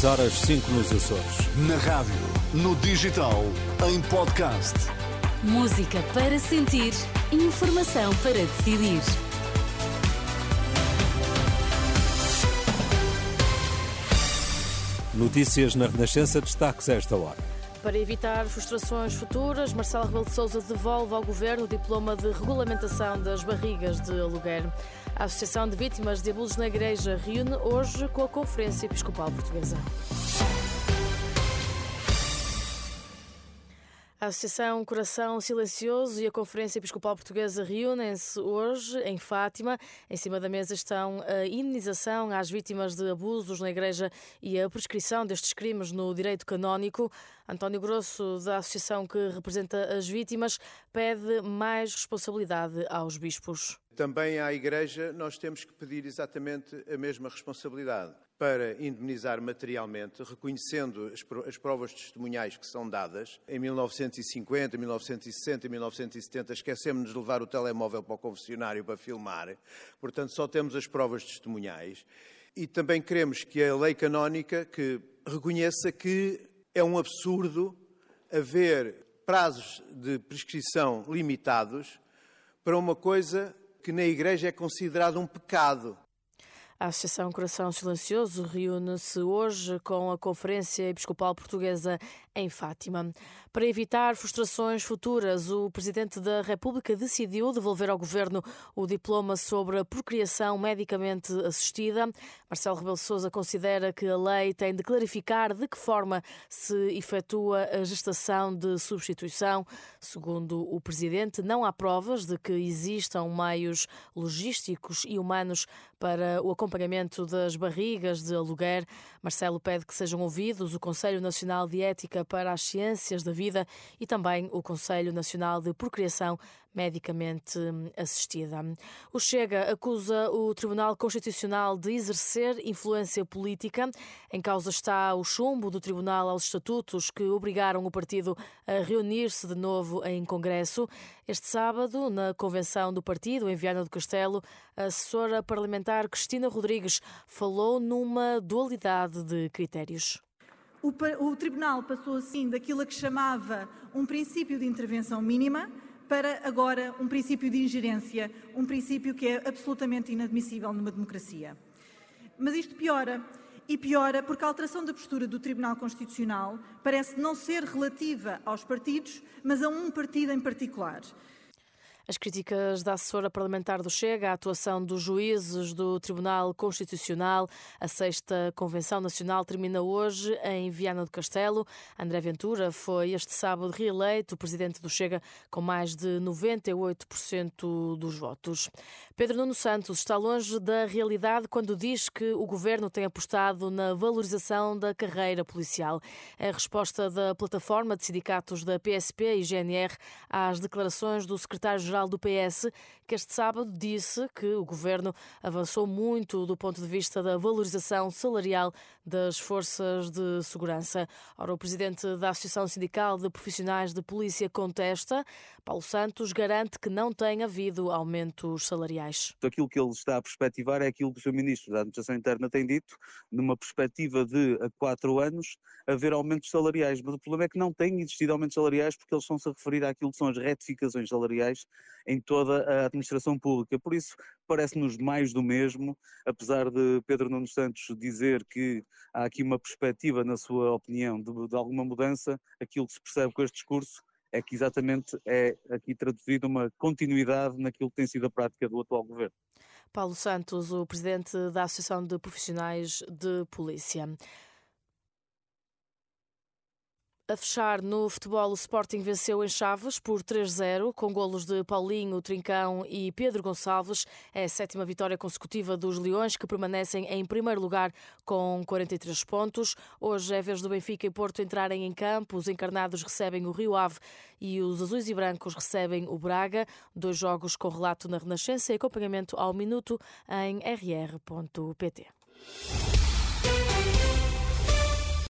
6 horas 5 nos Açores. Na rádio, no digital, em podcast. Música para sentir, informação para decidir. Notícias na Renascença, destaques a esta hora. Para evitar frustrações futuras, Marcelo Rebelo de Sousa devolve ao Governo o diploma de regulamentação das barrigas de aluguer. A Associação de Vítimas de Abusos na Igreja reúne hoje com a Conferência Episcopal Portuguesa. A Associação Coração Silencioso e a Conferência Episcopal Portuguesa reúnem-se hoje em Fátima. Em cima da mesa estão a indenização às vítimas de abusos na Igreja e a prescrição destes crimes no direito canónico. António Grosso, da associação que representa as vítimas, pede mais responsabilidade aos bispos. Também à Igreja nós temos que pedir exatamente a mesma responsabilidade para indemnizar materialmente, reconhecendo as provas testemunhais que são dadas. Em 1950, 1960, 1970, esquecemos de levar o telemóvel para o confessionário para filmar, portanto, só temos as provas testemunhais. E também queremos que a lei canónica que reconheça que é um absurdo haver prazos de prescrição limitados para uma coisa que na Igreja é considerado um pecado. A Associação Coração Silencioso reúne-se hoje com a Conferência Episcopal Portuguesa em Fátima. Para evitar frustrações futuras, o Presidente da República decidiu devolver ao Governo o diploma sobre a procriação medicamente assistida. Marcelo Rebelo Sousa considera que a lei tem de clarificar de que forma se efetua a gestação de substituição. Segundo o Presidente, não há provas de que existam meios logísticos e humanos para o acompanhamento das barrigas de aluguer. Marcelo pede que sejam ouvidos o Conselho Nacional de Ética para as Ciências da Vida e também o Conselho Nacional de Procriação medicamente assistida. O Chega acusa o Tribunal Constitucional de exercer influência política. Em causa está o chumbo do Tribunal aos estatutos que obrigaram o partido a reunir-se de novo em Congresso. Este sábado, na convenção do partido em Viana do Castelo, a assessora parlamentar Cristina Rodrigues falou numa dualidade de critérios. O, o Tribunal passou assim daquilo a que chamava um princípio de intervenção mínima para agora um princípio de ingerência, um princípio que é absolutamente inadmissível numa democracia. Mas isto piora. E piora porque a alteração da postura do Tribunal Constitucional parece não ser relativa aos partidos, mas a um partido em particular. As críticas da assessora parlamentar do Chega à atuação dos juízes do Tribunal Constitucional. A sexta Convenção Nacional termina hoje em Viana do Castelo. André Ventura foi este sábado reeleito presidente do Chega com mais de 98% dos votos. Pedro Nuno Santos está longe da realidade quando diz que o governo tem apostado na valorização da carreira policial. A resposta da plataforma de sindicatos da PSP e GNR às declarações do secretário-geral do PS, que este sábado disse que o governo avançou muito do ponto de vista da valorização salarial das forças de segurança. Ora, o presidente da Associação Sindical de Profissionais de Polícia contesta. Paulo Santos garante que não tem havido aumentos salariais. Aquilo que ele está a perspectivar é aquilo que o Sr. Ministro da Administração Interna tem dito, numa perspectiva de a quatro anos haver aumentos salariais. Mas o problema é que não tem existido aumentos salariais porque eles estão-se a referir àquilo que são as retificações salariais em toda a administração pública. Por isso, parece-nos mais do mesmo, apesar de Pedro Nuno Santos dizer que há aqui uma perspectiva, na sua opinião, de, de alguma mudança, aquilo que se percebe com este discurso é que exatamente é aqui traduzido uma continuidade naquilo que tem sido a prática do atual governo. Paulo Santos, o presidente da Associação de Profissionais de Polícia. A fechar no futebol, o Sporting venceu em Chaves por 3-0, com golos de Paulinho, Trincão e Pedro Gonçalves. É a sétima vitória consecutiva dos Leões, que permanecem em primeiro lugar com 43 pontos. Hoje é vez do Benfica e Porto entrarem em campo. Os encarnados recebem o Rio Ave e os azuis e brancos recebem o Braga. Dois jogos com relato na Renascença e acompanhamento ao minuto em rr.pt.